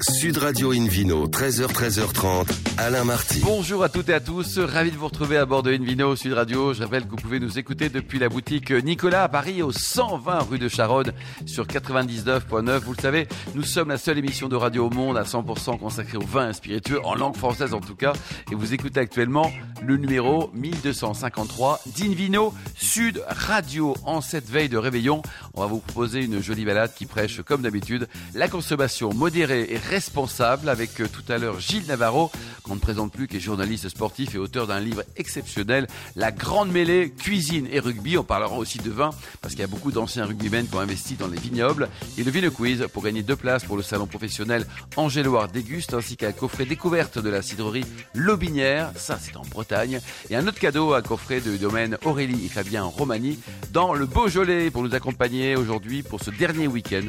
Sud Radio Invino, 13h, 13h30, Alain Marty. Bonjour à toutes et à tous, ravi de vous retrouver à bord de Invino Sud Radio. Je rappelle que vous pouvez nous écouter depuis la boutique Nicolas à Paris, au 120 rue de Charonne, sur 99.9. Vous le savez, nous sommes la seule émission de radio au monde à 100% consacrée au vin spiritueux, en langue française en tout cas. Et vous écoutez actuellement le numéro 1253 d'Invino Sud Radio. En cette veille de réveillon, on va vous proposer une jolie balade qui prêche, comme d'habitude, la consommation modérée et responsable avec euh, tout à l'heure Gilles Navarro, qu'on ne présente plus, qui est journaliste sportif et auteur d'un livre exceptionnel, La Grande Mêlée, Cuisine et Rugby. On parlera aussi de vin, parce qu'il y a beaucoup d'anciens rugbymen qui ont investi dans les vignobles. Et le Vino Quiz pour gagner deux places pour le salon professionnel Angéloire Déguste, ainsi qu'un coffret découverte de la cidrerie Lobinière, ça c'est en Bretagne. Et un autre cadeau, un coffret de domaine Aurélie et Fabien Romani dans le Beaujolais pour nous accompagner aujourd'hui pour ce dernier week-end.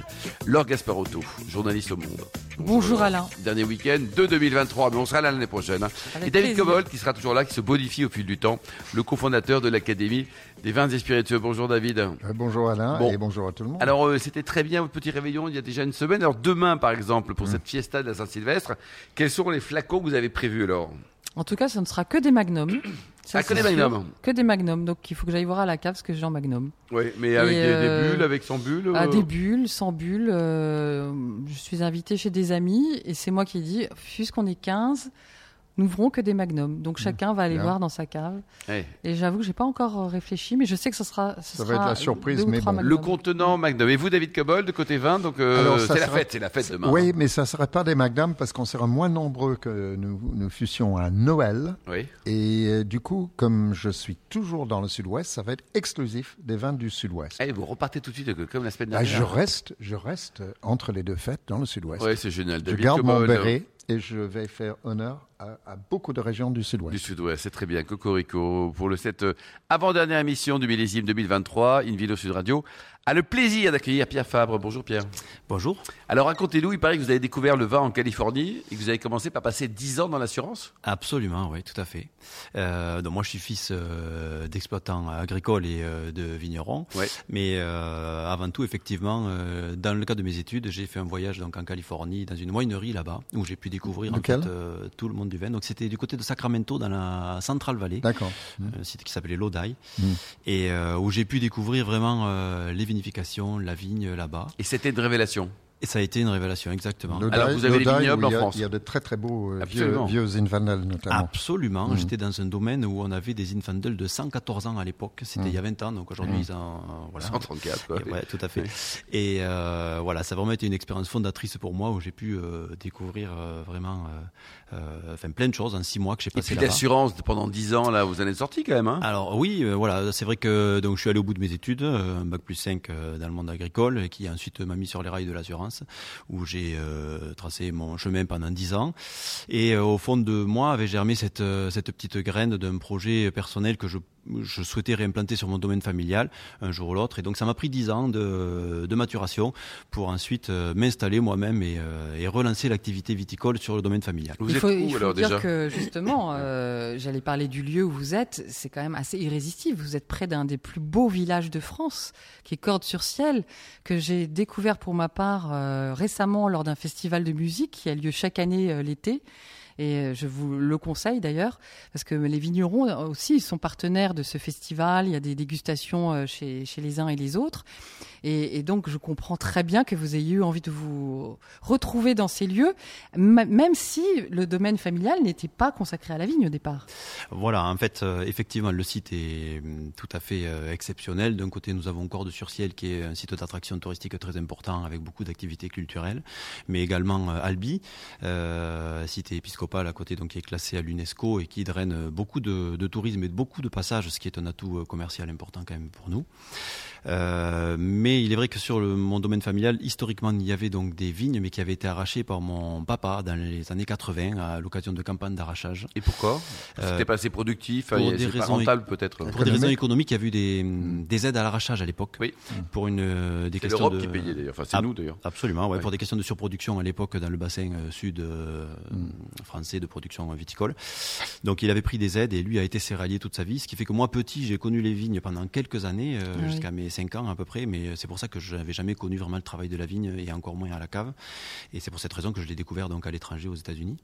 Laure Gasparotto, journaliste au Monde. Bonjour Alain. Dernier week-end de 2023, mais on sera là l'année prochaine. hein. Avec Et David. Cobold qui sera toujours là, qui se bonifie au fil du temps, le cofondateur de l'Académie des vins et spiritueux. Bonjour David. Euh, bonjour Alain Bon. et bonjour à tout le monde. Alors euh, c'était très bien votre petit réveillon il y a déjà une semaine. Alors demain par exemple Mm. pour cette fiesta de la Saint-Sylvestre, quels seront les flacons que vous avez prévus alors En tout cas, ce ne sera que des magnums. Ça, Ah, que des magnums. Que des magnums. Donc il faut que j'aille voir à la cave ce que j'ai en magnum. Oui, mais avec des, des euh, bulles, avec sans bulles Ah, euh, des bulles, sans bulles. euh, je suis invitée chez des amis et c'est moi qui ai dit, puisqu'on est 15, nous n'ouvrons que des magnums. Donc chacun va aller Bien. voir dans sa cave. Et j'avoue que j'ai pas encore euh, réfléchi, mais je sais que ce sera. ce Ça va être la surprise, mais bon. Le contenant Magnum. Et vous David Cobold, côté vin, donc euh, c'est la fête, c'est la fête demain. oui, mais ça ne sera pas des magnums parce qu'on sera moins nombreux que nous, nous fussions à Noël. Oui. Et euh, du coup, comme je suis toujours dans le sud-ouest, ça va être exclusif des vins du sud-ouest. Allez, vous repartez tout de suite comme la semaine Ah, dernière. je reste, je reste entre les deux fêtes dans le sud-ouest. Ouais, c'est génial. je David garde mon béret et je vais faire honneur à, beaucoup de régions du Du sud-ouest. Sud-Ouest, c'est très bien. Cocorico, pour le cette euh, avant-dernière émission du millésime 2023, Invino Sud Radio, a le plaisir d'accueillir Pierre Fabre. Bonjour Pierre. Bonjour. Alors racontez-nous, il paraît que vous avez découvert le vin en Californie et que vous avez commencé par passer 10 ans dans l'assurance? Absolument, oui, tout à fait. Euh, donc moi, je suis fils euh, d'exploitants agricoles et euh, de vignerons. Ouais. Mais euh, avant tout, effectivement, euh, dans le cadre de mes études, j'ai fait un voyage donc en Californie, dans une winery là-bas, où j'ai pu découvrir en fait, euh, tout le monde du vin. Donc c'était du côté de Sacramento, dans la Central Valley. D'accord. un site qui s'appelait Lodi, Mm. et euh, où j'ai pu découvrir vraiment euh, les la vigne là-bas. et c'était une révélation. Et ça a été une révélation, exactement. Alors, vous avez les Lodi, vignobles en a- France. Il y a de très très beaux euh, vieux, vieux Zinfandel notamment. Absolument. Mhm. J'étais dans un domaine où on avait des Infandel de 114 ans à l'époque. C'était Mhm. il y a 20 ans, donc aujourd'hui Mhm. ils en. euh, Voilà. 134, quoi. Et ouais, tout à fait. Et euh, voilà, ça a vraiment été une expérience fondatrice pour moi où j'ai pu euh, découvrir euh, vraiment enfin, plein de choses en six mois que j'ai Et passé puis là-bas. l'assurance pendant 10 ans, là, vous en êtes sorti quand même. Hein Alors oui, euh, voilà, c'est vrai que donc je suis allé au bout de mes études, euh, un bac plus 5 euh, dans le monde agricole, qui ensuite m'a mis sur les rails de l'assurance, où j'ai euh, tracé mon chemin pendant dix ans. Et euh, au fond de moi avait germé cette euh, cette petite graine d'un projet personnel que je je souhaitais réimplanter sur mon domaine familial un jour ou l'autre. Et donc ça m'a pris dix ans de, de maturation pour ensuite euh, m'installer moi-même et, euh, et relancer l'activité viticole sur le domaine familial. vous il êtes faut, où il faut alors dire déjà que justement, euh, j'allais parler du lieu où vous êtes, c'est quand même assez irrésistible. Vous êtes près d'un des plus beaux villages de France, qui est Cordes-sur-Ciel, que j'ai découvert pour ma part euh, récemment lors d'un festival de musique qui a lieu chaque année euh, l'été. Et euh, je vous le conseille d'ailleurs, parce que les vignerons euh, aussi sont partenaires de ce festival. Il y a des dégustations euh, chez, chez les uns et les autres. Et, donc, je comprends très bien que vous ayez eu envie de vous retrouver dans ces lieux, même si le domaine familial n'était pas consacré à la vigne au départ. Voilà, en fait, euh, effectivement, le site est hum, tout à fait euh, exceptionnel. D'un côté, nous avons Cordes sur Ciel, qui est un site d'attraction touristique très important, avec beaucoup d'activités culturelles, mais également euh, Albi, cité épiscopale à côté, donc qui est classé à l'UNESCO et qui draine beaucoup de, de tourisme et de beaucoup de passages, ce qui est un atout commercial important quand même pour nous. Euh, mais il est vrai que sur le, mon domaine familial, historiquement, il y avait donc des vignes, mais qui avaient été arrachées par mon papa dans les années 80 à l'occasion de campagnes d'arrachage. Et pourquoi? Euh, C'était pas assez productif, pour hein, des raisons rentable peut-être. Pour des raisons économiques, il y a eu des, des aides à l'arrachage à l'époque. Oui. Pour une euh, des C'est questions l'Europe de qui payait d'ailleurs, enfin c'est nous d'ailleurs. Absolument, ouais, Ouais. pour des questions de surproduction à l'époque dans le bassin euh, sud euh, français de production viticole. Donc il avait pris des aides et lui a été céréalier toute sa vie, ce qui fait que moi petit, j'ai connu les vignes pendant quelques années, euh, Ah oui. jusqu'à mes 5 ans à peu près, mais c'est pour ça que je n'avais jamais connu vraiment le travail de la vigne et encore moins à la cave. Et c'est pour cette raison que je l'ai découvert donc à l'étranger aux États-Unis.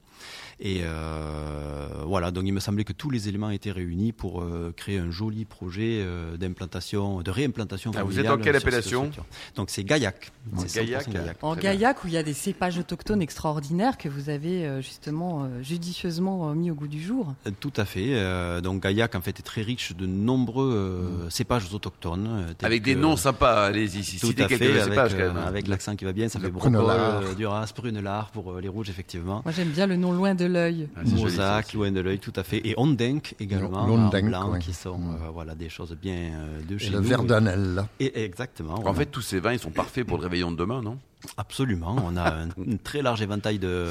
Et euh, voilà, donc il me semblait que tous les éléments étaient réunis pour euh, créer un joli projet euh, d'implantation, de réimplantation. Ah, vous êtes en quelle appellation. Donc c'est Gaillac. C'est 100% Gaillac. Gaillac. En Très bien. Gaillac, où il y a des cépages autochtones extraordinaires que vous avez euh, justement euh, judicieusement euh, mis au goût du jour. Tout à fait. Euh, donc Gaillac en fait est très riche de nombreux euh, cépages autochtones. Avec des noms sympas, allez-y, Tout à fait, avec, cépages quand euh, même. avec l'accent qui va bien, ça Le fait Prunelard. euh, Duras, Prunelard pour euh, les rouges effectivement. Moi, j'aime bien le nom loin de l'œil. Ah, c'est joli, ça Mosaque, loin de l'œil, tout à fait. Et Ondenk également, L'Ondenk, en blanc, ouais. qui sont euh, voilà, des choses bien euh, de chez le nous. Verdonel, là. Et, exactement. En fait, tous ces vins, ils sont parfaits pour le réveillon de demain, non? Absolument. On a un, un très large éventail de,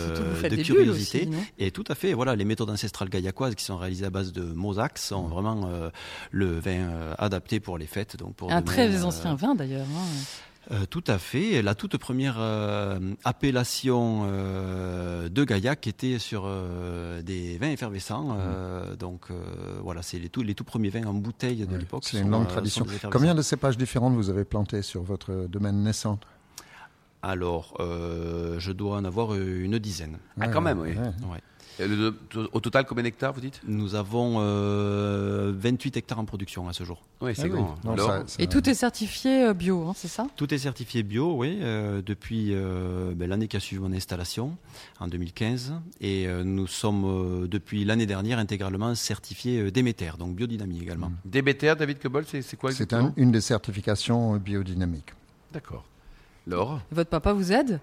curiosités. aussi, Et tout à fait, voilà, les méthodes ancestrales gaillacoises qui sont réalisées à base de mosaque sont vraiment euh, le vin euh, adapté pour les fêtes. Donc pour Un demain, très euh, ancien vin d'ailleurs. hein. euh, tout à fait. La toute première euh, appellation euh, de Gaillac était sur euh, des vins effervescents. euh, donc euh, voilà, c'est les tout, les tout premiers vins en bouteille de Oui, l'époque. C'est une longue euh, tradition. Combien de cépages différents vous avez plantés sur votre domaine naissant? Alors, euh, je dois en avoir euh, une dizaine. Ah, quand même, oui. ouais. Ouais. Et le- Au total, combien d'hectares, vous dites? Nous avons euh, 28 hectares en production à ce jour. Oui, c'est Ah oui. grand. Non, Alors, ça- ça- Et tout est certifié euh, bio, hein, c'est ça? Tout est certifié bio, oui, euh, depuis euh, ben, l'année qui a suivi mon installation, en 2015. Et euh, nous sommes, euh, depuis l'année dernière, intégralement certifiés euh, Déméter, donc biodynamie également. DBTR, David Cobol, c'est c'est quoi C'est exactement? une des certifications biodynamiques. D'accord. Votre papa vous aide?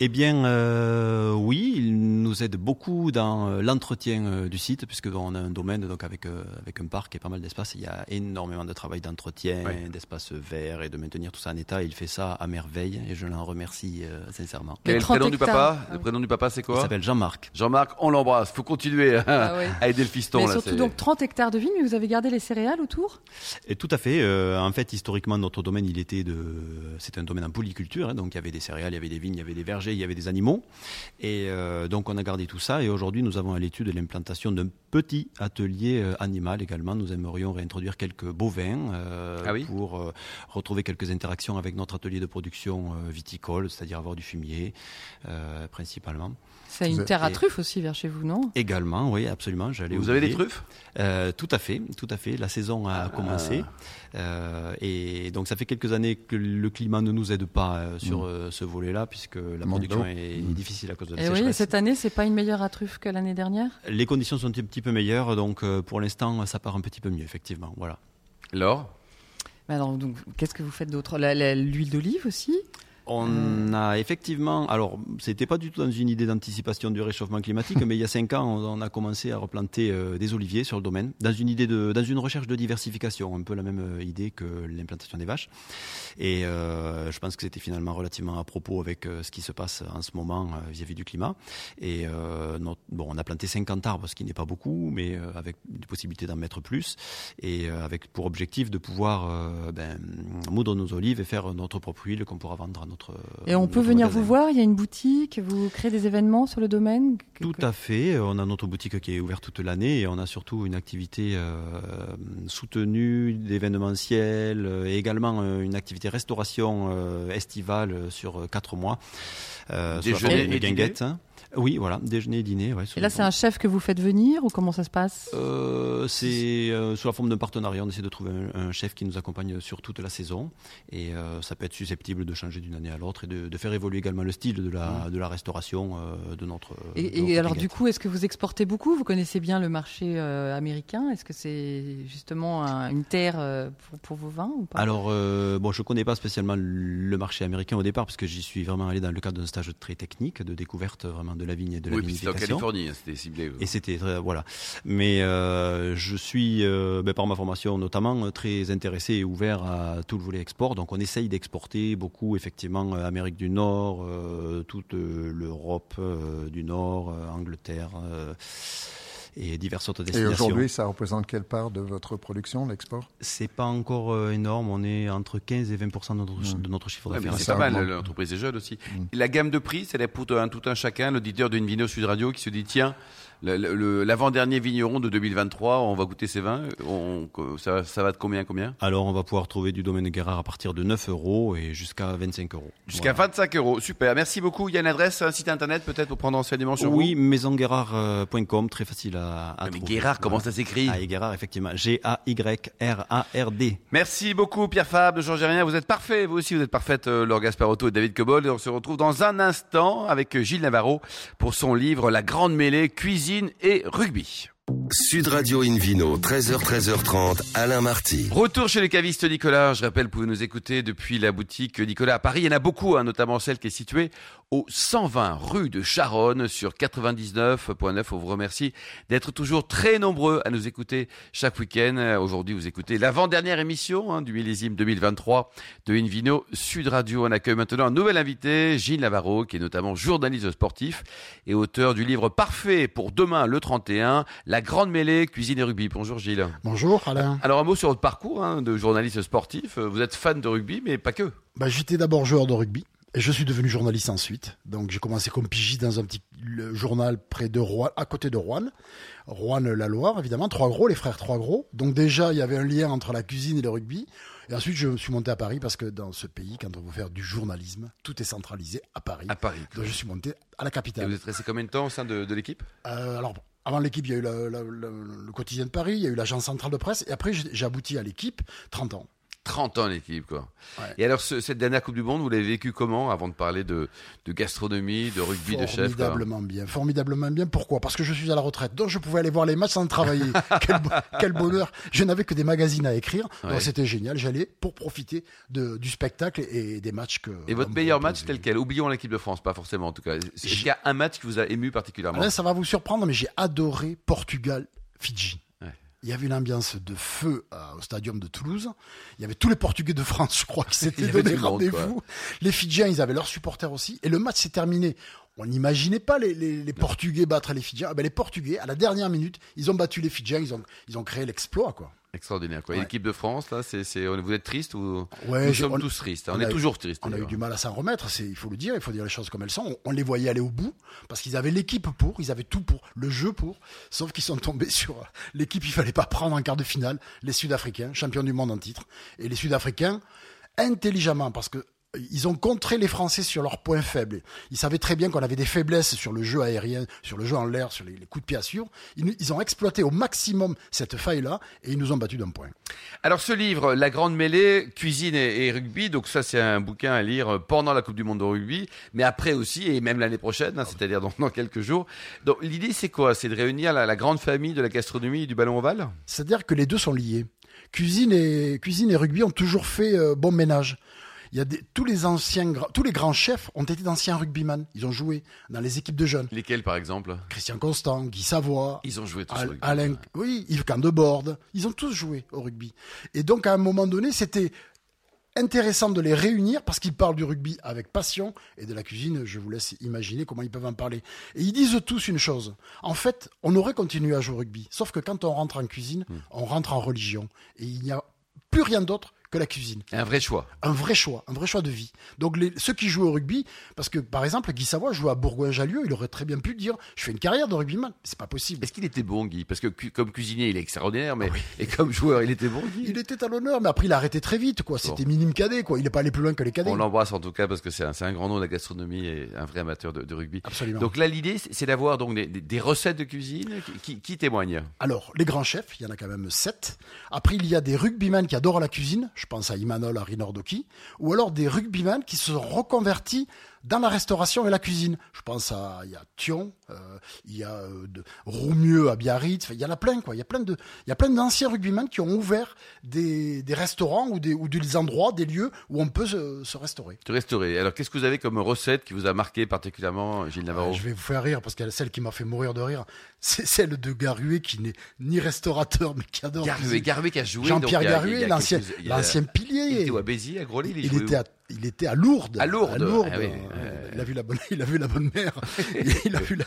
Eh bien, euh, oui, il nous aide beaucoup dans euh, l'entretien euh, du site, puisque on a un domaine donc avec euh, avec un parc et pas mal d'espace. Il y a énormément de travail d'entretien, Ouais. d'espace vert et de maintenir tout ça en état. Il fait ça à merveille et je l'en remercie euh, sincèrement. Quel est le 30 prénom du papa Ah Le oui. prénom du papa, c'est Il quoi s'appelle Jean-Marc. Jean-Marc, on l'embrasse. Faut continuer à, Ah ouais. à aider le fiston. Mais là, surtout donc 30 hectares de vignes, mais vous avez gardé les céréales autour? Et tout à fait. euh, en fait, historiquement, notre domaine, il était de, c'était un domaine en polyculture. hein, donc, il y avait des céréales, il y avait des vignes, il y avait des vergers, il y avait des animaux. Et euh, donc, on a gardé tout ça. Et aujourd'hui, nous avons à l'étude l'implantation d'un petit atelier euh, animal également. Nous aimerions réintroduire quelques bovins euh, Ah oui pour euh, retrouver quelques interactions avec notre atelier de production euh, viticole, c'est-à-dire avoir du fumier euh, principalement. C'est une terre à truffes aussi vers chez vous, non? Également, oui, absolument. J'allais Vous avez des truffes? Euh, tout à fait, tout à fait. La saison a commencé Euh, et donc ça fait quelques années que le climat ne nous aide pas euh, sur euh, ce volet-là puisque la production d'eau. est difficile à cause de la Et oui, cette année, c'est pas une meilleure à truffes que l'année dernière? Les conditions sont un petit peu meilleures, donc euh, pour l'instant ça part un petit peu mieux, effectivement. Voilà. Laure? Mais alors, donc, qu'est-ce que vous faites d'autre? L'huile d'olive aussi? On a effectivement, alors c'était pas du tout dans une idée d'anticipation du réchauffement climatique, mais il y a cinq ans, on, a commencé à replanter euh, des oliviers sur le domaine, dans une idée de, dans une recherche de diversification, un peu la même euh, idée que l'implantation des vaches. Et euh, je pense que c'était finalement relativement à propos avec ce qui se passe en ce moment vis-à-vis du climat. Et euh, notre- bon, on a planté 50 arbres, ce qui n'est pas beaucoup, mais avec des possibilités d'en mettre plus, et avec pour objectif de pouvoir euh, ben, moudre nos olives et faire notre propre huile qu'on pourra vendre à notre Et on peut venir magasin. vous voir, il y a une boutique, vous créez des événements sur le domaine Tout à fait. On a notre boutique qui est ouverte toute l'année et on a surtout une activité euh, soutenue d'événementiel euh, et également euh, une activité restauration euh, estivale euh, sur euh, quatre mois. Euh, Déjeuner et guinguette. Oui, voilà, déjeuner et dîner. Ouais, Et là, c'est un chef que vous faites venir ou comment ça se passe? Euh, c'est euh, sous la forme d'un partenariat. On essaie de trouver un, un chef qui nous accompagne sur toute la saison. Et euh, ça peut être susceptible de changer d'une année à l'autre et de, de faire évoluer également le style de la, de la restauration de notre. de Et, alors, du coup, est-ce que vous exportez beaucoup? Vous connaissez bien le marché américain? Est-ce que c'est justement un- une terre pour, pour vos vins ou pas? Alors, bon, je connais pas spécialement le marché américain au départ parce que j'y suis vraiment allé dans le cadre d'un stage très technique de découverte vraiment de la vigne et de la Oui, c'était en. Californie, hein, c'était ciblé. Et c'était voilà. Mais euh, je suis, euh, ben, par ma formation notamment, euh, très intéressé et ouvert à tout le volet export. Donc on essaye d'exporter beaucoup, effectivement, Amérique du Nord, toute l'Europe du Nord, Angleterre. Et diverses autres Et destinations. aujourd'hui, ça représente quelle part de votre production, l'export? C'est pas encore euh, énorme, on est entre 15 et 20 de notre, de notre chiffre Ouais, d'affaires. c'est pas mal, l'entreprise est jeune aussi. La gamme de prix, c'est pour un, tout un chacun, l'auditeur d'une Vino Sud Radio qui se dit tiens, l'avant-dernier vigneron de 2023, on va goûter ces vins. On- ça, ça va de combien à combien? Alors on va pouvoir trouver du domaine Guérard à partir de 9 euros et jusqu'à 25 euros. Jusqu'à Voilà. 25 euros. Super. Merci beaucoup. Il y a une adresse, un site internet peut-être pour prendre enseignement sur Oui, maisonguérard.com, très facile à, à Mais trouver. Guérard, comment ça s'écrit? Ah, Guérard, effectivement. G-A-Y-R-A-R-D. Merci beaucoup Pierre Fabre, ne changez rien, vous êtes parfait, vous aussi vous êtes parfaite euh, Laure Gasparotto et David Cobol et on se retrouve dans un instant avec euh, Gilles Navarro pour son livre La Grande Mêlée, cuisine et rugby. Sud Radio Invino, 13h, 13h30, Alain Marty. Retour chez les cavistes Nicolas. Je rappelle, vous pouvez nous écouter depuis la boutique Nicolas à Paris. Il y en a beaucoup, hein, notamment celle qui est située au 120 rue de Charonne sur 99.9. On vous remercie d'être toujours très nombreux à nous écouter chaque week-end. Aujourd'hui, vous écoutez l'avant-dernière émission hein, du millésime 2023 de Invino Sud Radio. On accueille maintenant un nouvel invité, Gilles Navarro, qui est notamment journaliste sportif et auteur du livre parfait pour demain le 31, La Grande Mêlée, cuisine et rugby. Bonjour Gilles. Bonjour Alain. Alors un mot sur votre parcours hein, de journaliste sportif. Vous êtes fan de rugby, mais pas que. Bah, J'étais d'abord joueur de rugby et je suis devenu journaliste ensuite. Donc j'ai commencé comme pigiste dans un petit journal près de Rouen, à côté de Rouen. Rouen la Loire évidemment, Trois Gros, les frères Trois Gros. Donc déjà il y avait un lien entre la cuisine et le rugby. Et ensuite je suis monté à Paris parce que dans ce pays, quand on veut faire du journalisme, tout est centralisé à Paris. À Paris. Donc je suis monté à la Et capitale. vous êtes resté combien de temps au sein de, de l'équipe? Euh, alors, avant l'équipe, il y a eu la- la- la- le quotidien de Paris, il y a eu l'agence centrale de presse, et après, j'ai abouti à l'équipe, 30 ans. 30 ans l'équipe, quoi. Ouais. Et alors, ce- cette dernière Coupe du Monde, vous l'avez vécu comment avant de parler de, de gastronomie, de rugby, de chef Formidablement bien, formidablement bien. Pourquoi? Parce que je suis à la retraite, donc je pouvais aller voir les matchs sans travailler. quel, bo- quel bonheur Je n'avais que des magazines à écrire, donc c'était génial. J'allais pour profiter de, du spectacle et des matchs que. Et votre me meilleur match tel quel? Oublions l'équipe de France, pas forcément en tout cas. Est-ce qu'il y a un match qui vous a ému particulièrement? Là, ça va vous surprendre, mais j'ai adoré Portugal-Fidji. Il y avait une ambiance de feu euh, au stadium de Toulouse. Il y avait tous les Portugais de France, je crois, qui s'étaient donné rendez-vous. Les Fidjiens, ils avaient leurs supporters aussi. Et le match s'est terminé. On n'imaginait pas les, les- les Portugais battre les Fidjiens. Ah ben, les Portugais, à la dernière minute, ils ont battu les Fidjiens. Ils ont, ils ont créé l'exploit, quoi. Extraordinaire, quoi. Ouais. l'équipe de France, là, c'est, c'est, vous êtes triste ou Ouais, Nous sommes on- tous tristes. On, on est eu- toujours tristes. On a eu du mal à s'en remettre, c'est, il faut le dire, il faut dire les choses comme elles sont. On, on les voyait aller au bout, parce qu'ils avaient l'équipe pour, ils avaient tout pour, le jeu pour, sauf qu'ils sont tombés sur l'équipe qu'il fallait pas prendre en quart de finale, les Sud-Africains, champions du monde en titre. Et les Sud-Africains, intelligemment, parce que ils ont contré les Français sur leurs points faibles. Ils savaient très bien qu'on avait des faiblesses sur le jeu aérien, sur le jeu en l'air, sur les, les coups de pied à suivre. Ils, ont exploité au maximum cette faille-là et ils nous ont battus d'un point. Alors ce livre, La Grande Mêlée, cuisine et, et rugby, donc ça c'est un bouquin à lire pendant la Coupe du Monde de rugby, mais après aussi et même l'année prochaine, hein, c'est-à-dire dans, dans quelques jours. Donc l'idée c'est quoi? C'est de réunir la, la grande famille de la gastronomie et du ballon ovale? C'est-à-dire que les deux sont liés. Cuisine et, cuisine et rugby ont toujours fait euh, bon ménage. Il y a des, tous les anciens, tous les grands chefs ont été d'anciens rugbyman. Ils ont joué dans les équipes de jeunes. Lesquels par exemple? Christian Constant, Guy Savoie, Ils ont joué tous au rugby. Alain, oui, Yves Candeborde. Ils ont tous joué au rugby. Et donc, à un moment donné, c'était intéressant de les réunir parce qu'ils parlent du rugby avec passion et de la cuisine. Je vous laisse imaginer comment ils peuvent en parler. Et ils disent tous une chose. En fait, on aurait continué à jouer au rugby. Sauf que quand on rentre en cuisine, Hmm. on rentre en religion. Et il n'y a plus rien d'autre que la cuisine. Un vrai choix. Un vrai choix, un vrai choix de vie. Donc les, ceux qui jouent au rugby, parce que par exemple Guy Savoie joue à Bourgoin-Jallieu, il aurait très bien pu dire je fais une carrière de rugbyman. C'est pas possible. Est-ce qu'il était bon Guy? Parce que cu- comme cuisinier il est extraordinaire, mais et comme joueur il était bon Guy? Il était à l'honneur, mais après il a arrêté très vite, quoi. C'était minime cadet, quoi. Il n'est pas allé plus loin que les cadets. On l'embrasse en tout cas parce que c'est un, grand nom de la gastronomie et un vrai amateur de, de rugby. Absolument. Donc là l'idée c'est c'est d'avoir donc des, des- des recettes de cuisine qui, qui- qui témoignent. Alors, les grands chefs, il y en a quand même sept. Après, il y a des rugbyman qui adorent la cuisine. Je pense à Imanol, à Rinordoki. Ou alors des rugbyman qui se sont reconvertis dans la restauration et la cuisine. Je pense à, il y a Thion, euh, il y a euh, de, Roumieux à Biarritz. Il y en a plein, quoi. Il y a plein de, il y a plein d'anciens rugbyman qui ont ouvert des, des restaurants ou des, ou des endroits, des lieux où on peut se, se restaurer. De restaurer. Alors qu'est-ce que vous avez comme recette qui vous a marqué particulièrement Gilles Navarro? Euh, je vais vous faire rire parce que celle qui m'a fait mourir de rire, c'est celle de Garué qui n'est ni restaurateur mais qui adore Garué, cuisiner. Garué qui a joué. Jean-Pierre il il a l'ancien, il l'ancien Il pilier. était où, à Béziers, à Groslay Il jouait était où? à il était à Lourdes. À Lourdes. Ah oui, euh, il a vu la bonne, il a vu la bonne mère. il a vu la...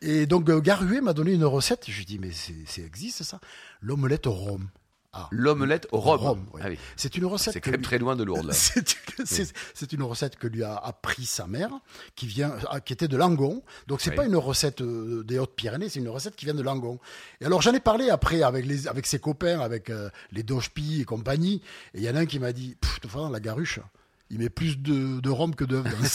Et donc euh, Garué m'a donné une recette. Je lui dis mais c'est existe ça? L'omelette au rhum. Ah. L'omelette au rhum. Ah c'est une recette. C'est quand même très loin de Lourdes. c'est une recette que lui a appris sa mère, qui vient, ah, qui était de Langon. Donc c'est pas une recette euh, des Hautes-Pyrénées, c'est une recette qui vient de Langon. Et alors j'en ai parlé après avec les, avec ses copains, avec euh, les Dochpi et compagnie. Et il y en a un qui m'a dit, de toute la garuche il met plus de, de rhum que d'œufs dans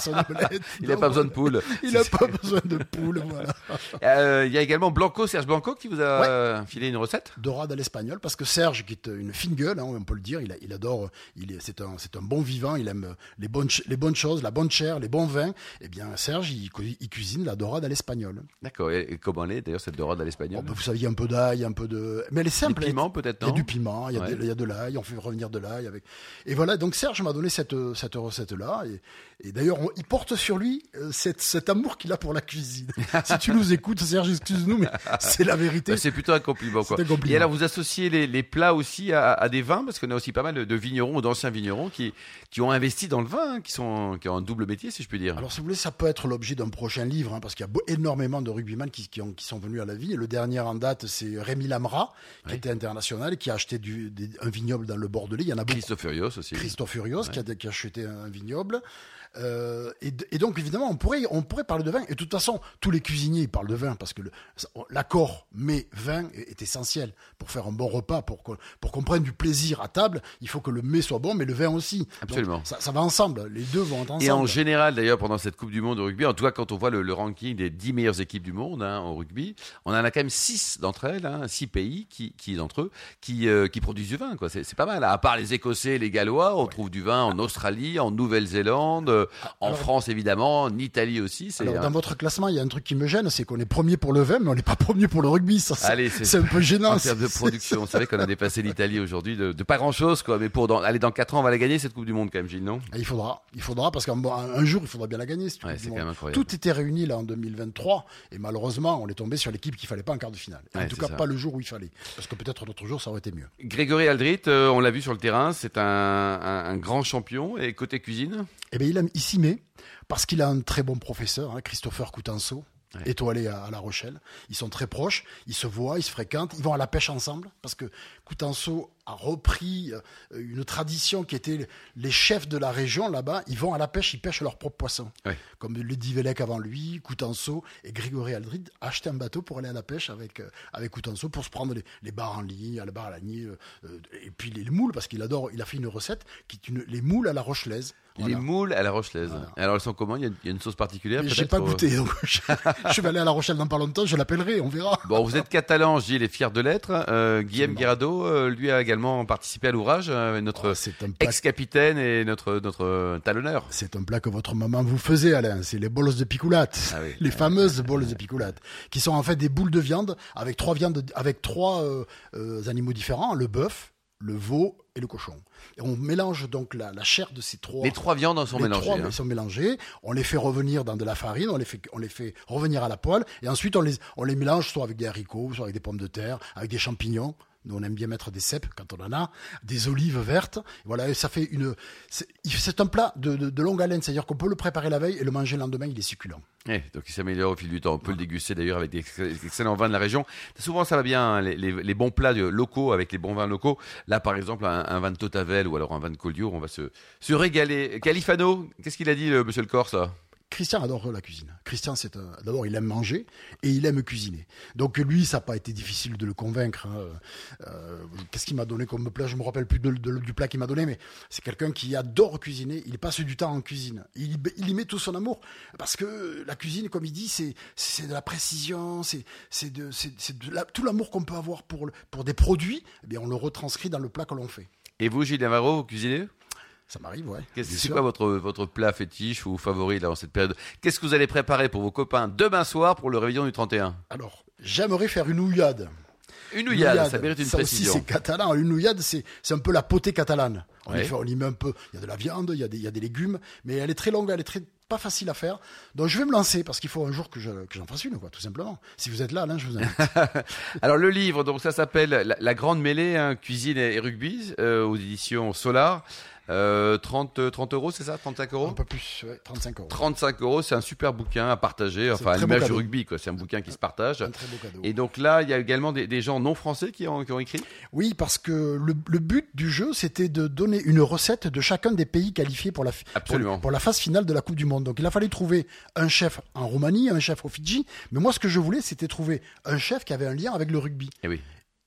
son, omelette. Il n'a pas besoin de poule. Il n'a pas besoin de poule, voilà. Euh, il y a également Blanco, Serge Blanco, qui vous a filé une recette? Dorade à l'espagnol, parce que Serge, qui est une fine gueule, hein, on peut le dire, il, il adore, il est, c'est un, c'est un bon vivant, il aime les bonnes, les bonnes choses, la bonne chair, les bons vins. Eh bien, Serge, il, il cuisine la dorade à l'espagnol. D'accord. Et, comment elle est d'ailleurs cette dorade à l'espagnol? Oh, bah, Vous savez, il y a un peu d'ail, un peu de, mais elle est simple. Du piment peut-être. Il y a du piment, il y a, de, il y a de l'ail, on fait revenir de l'ail avec. Et voilà, donc Serge m'a donné cette, cette recette là Et, et d'ailleurs, il porte sur lui euh, cet amour qu'il a pour la cuisine. si tu nous écoutes, Serge, excuse-nous, mais c'est la vérité. Bah, c'est plutôt un compliment. Quoi. Et alors, vous associez les, les plats aussi à, à, des vins, parce qu'on a aussi pas mal de, vignerons ou d'anciens vignerons qui, qui ont investi dans le vin, hein, qui, sont, qui ont un double métier, si je puis dire. Alors, si vous voulez, ça peut être l'objet d'un prochain livre, hein, parce qu'il y a énormément de rugbyman qui, qui, ont, qui sont venus à la vie. Et le dernier en date, c'est Rémi Lamra, qui était international, qui a acheté du, un vignoble dans le Bordelais. Il y en a beaucoup. Christophe Furios aussi. Christophe Furios, qui, a, qui a acheté un vignoble. Euh, et, et, donc évidemment, on pourrait, on pourrait parler de vin. Et de toute façon, tous les cuisiniers parlent de vin parce que l'accord mais vin est, essentiel pour faire un bon repas, pour pour qu'on prenne du plaisir à table. Il faut que le mets soit bon, mais le vin aussi. Absolument. ça, ça, va ensemble. Les deux vont ensemble. Et en général, d'ailleurs, pendant cette Coupe du Monde de rugby, en tout cas, quand on voit le, ranking des 10 meilleures équipes du monde hein, au rugby, on en a quand même 6 d'entre elles, hein, 6 pays qui, qui d'entre eux, qui, euh, qui produisent du vin. C'est, pas mal. À part les Écossais et les Gallois, on trouve du vin en Australie, en Nouvelle-Zélande, en France évidemment, en Italie aussi. Alors, dans votre classement, il y a un truc qui me gêne, c'est qu'on est premier pour le vin, mais on n'est pas premier pour le rugby. Ça, c'est un peu gênant. En termes de production, c'est vrai qu'on a dépassé l'Italie aujourd'hui de, pas grand chose, quoi. Mais pour aller dans 4 ans, on va la gagner cette Coupe du Monde quand même, Gilles, non? Il faudra, il faudra parce qu'un un jour, il faudra bien la gagner. Tout était réuni là en 2023 et malheureusement, on est tombé sur l'équipe qu'il fallait pas en quart de finale. en tout cas, pas le jour où il fallait, parce que peut-être l'autre jour, ça aurait été mieux. Grégory Aldrit, euh, on l'a vu sur le terrain, c'est un, un, grand champion et côté cuisine? Eh bien, il, il s'y met parce qu'il a un très bon professeur, hein, Christopher Coutenceau, étoilé à, La Rochelle. Ils sont très proches, ils se voient, ils se fréquentent, ils vont à la pêche ensemble, parce que Coutenceau a repris euh, une tradition qui était les chefs de la région là-bas, ils vont à la pêche, ils pêchent leurs propres poissons. Comme le Divelec avant lui, Coutenceau et Grégory Aldrid achetaient un bateau pour aller à la pêche avec, euh, avec Coutenceau pour se prendre les, les barres en ligne, la barre à la ligne, euh, et puis les, moules, parce qu'il adore, il a fait une recette qui est une, les moules à la rochelaise. Les moules à la rochelaise. Alors elles sont comment? Il y, a, une sauce particulière J'ai pas goûté, donc je, je, vais aller à la Rochelle dans pas longtemps, je l'appellerai, on verra. Bon, vous êtes catalan, Gilles, et fier de l'être. Euh, Guillaume Guirado, lui a également participé à l'ouvrage, euh, notre oh, ex-capitaine et notre, notre talonneur. C'est un plat que votre maman vous faisait, Alain. C'est les bolos de picoulate. Ah les fameuses bolos de picoulate. Qui sont en fait des boules de viande avec trois viandes, avec trois euh, euh, animaux différents. Le bœuf, le veau et le cochon. Et on mélange donc la, chair de ces trois. Les trois viandes sont mélangées. Trois hein. sont mélangées. On les fait revenir dans de la farine, on les fait, on les fait revenir à la poêle, et ensuite on les, on les mélange soit avec des haricots, soit avec des pommes de terre, avec des champignons. Nous, on aime bien mettre des cèpes quand on en a, des olives vertes. Voilà, ça fait une. C'est un plat de, longue haleine, c'est-à-dire qu'on peut le préparer la veille et le manger le lendemain, il est succulent. Eh, donc il s'améliore au fil du temps. On peut le déguster d'ailleurs avec des excellents vins de la région. Souvent, ça va bien, hein, les, bons plats locaux avec les bons vins locaux. Là, par exemple, un, vin de Totavel ou alors un vin de Collioure, on va se, se régaler. Califano, qu'est-ce qu'il a dit, monsieur le Corse? Christian adore la cuisine. Christian, c'est d'abord, il aime manger et il aime cuisiner. Donc lui, ça n'a pas été difficile de le convaincre. Hein. Euh, qu'est-ce qu'il m'a donné comme plat Je me rappelle plus du plat qu'il m'a donné, mais c'est quelqu'un qui adore cuisiner. Il passe du temps en cuisine. Il, y met tout son amour parce que la cuisine, comme il dit, c'est de la précision, c'est de, tout l'amour qu'on peut avoir pour, des produits. Eh bien, on le retranscrit dans le plat que l'on fait. Et vous, Gilles Navarro, vous cuisinez ça m'arrive, ouais. C'est quoi votre, votre plat fétiche ou favori là, en cette période? Qu'est-ce que vous allez préparer pour vos copains demain soir pour le réveillon du 31 Alors, j'aimerais faire une ouillade. Une ouillade, ça mérite une ça précision. c'est catalan. Une ouillade, c'est un peu la potée catalane. On, y fait, on y met un peu. Il y a de la viande, il y a des, il y a des légumes, mais elle est très longue, elle est très pas facile à faire. Donc je vais me lancer parce qu'il faut un jour que j'en que fasse une, quoi, tout simplement. Si vous êtes là, Alain, je vous invite. Alors le livre, donc ça s'appelle La, Grande Mêlée, hein, cuisine et, rugby, euh, aux éditions Solar. Euh, 30, 30 euros, c'est ça 35 euros Un peu plus, ouais, 35 euros. 35 euros, c'est un super bouquin à partager, enfin beau l'image du rugby, quoi. C'est un bouquin qui se partage. Un très beau cadeau. Et donc là, il y a également des, des gens non français qui ont, qui ont écrit? Oui, parce que le, le but du jeu, c'était de donner une recette de chacun des pays qualifiés pour la, Absolument. pour, pour la phase finale de la Coupe du Monde. Donc il a fallu trouver un chef en Roumanie, un chef au Fidji. Mais moi, ce que je voulais, c'était trouver un chef qui avait un lien avec le rugby. Eh oui.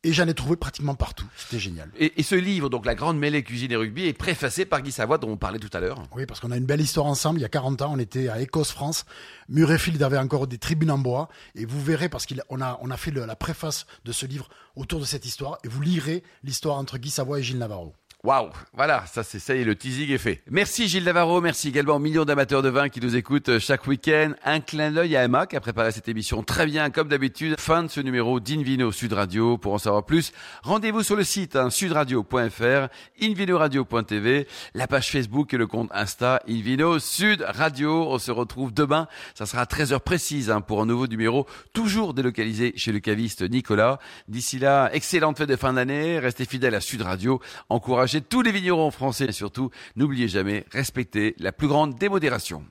Et j'en ai trouvé pratiquement partout. C'était génial. Et, et ce livre, donc La Grande Mêlée Cuisine et Rugby, est préfacé par Guy Savoie, dont on parlait tout à l'heure. Oui, parce qu'on a une belle histoire ensemble. Il y a 40 ans, on était à Écosse, France. Murrayfield avait encore des tribunes en bois. Et vous verrez, parce qu'on a, on a fait le- la préface de ce livre autour de cette histoire. Et vous lirez l'histoire entre Guy Savoie et Gilles Navarro. Waouh, voilà, ça c'est ça y est, le teasing est fait. Merci Gilles Navarro, merci également aux millions d'amateurs de vin qui nous écoutent euh, chaque week-end. Un clin d'œil à Emma qui a préparé cette émission très bien, comme d'habitude. Fin de ce numéro d'Invino Sud Radio. Pour en savoir plus, rendez-vous sur le site hein, sudradio.fr, invinoradio.tv, la page Facebook et le compte Insta Invino Sud Radio. On se retrouve demain, ça sera à 13h précise hein, pour un nouveau numéro, toujours délocalisé chez le caviste Nicolas. D'ici là, excellente fête de fin d'année, restez fidèles à Sud Radio, encouragez tous les vignerons français et surtout, n'oubliez jamais, respectez la plus grande démodération.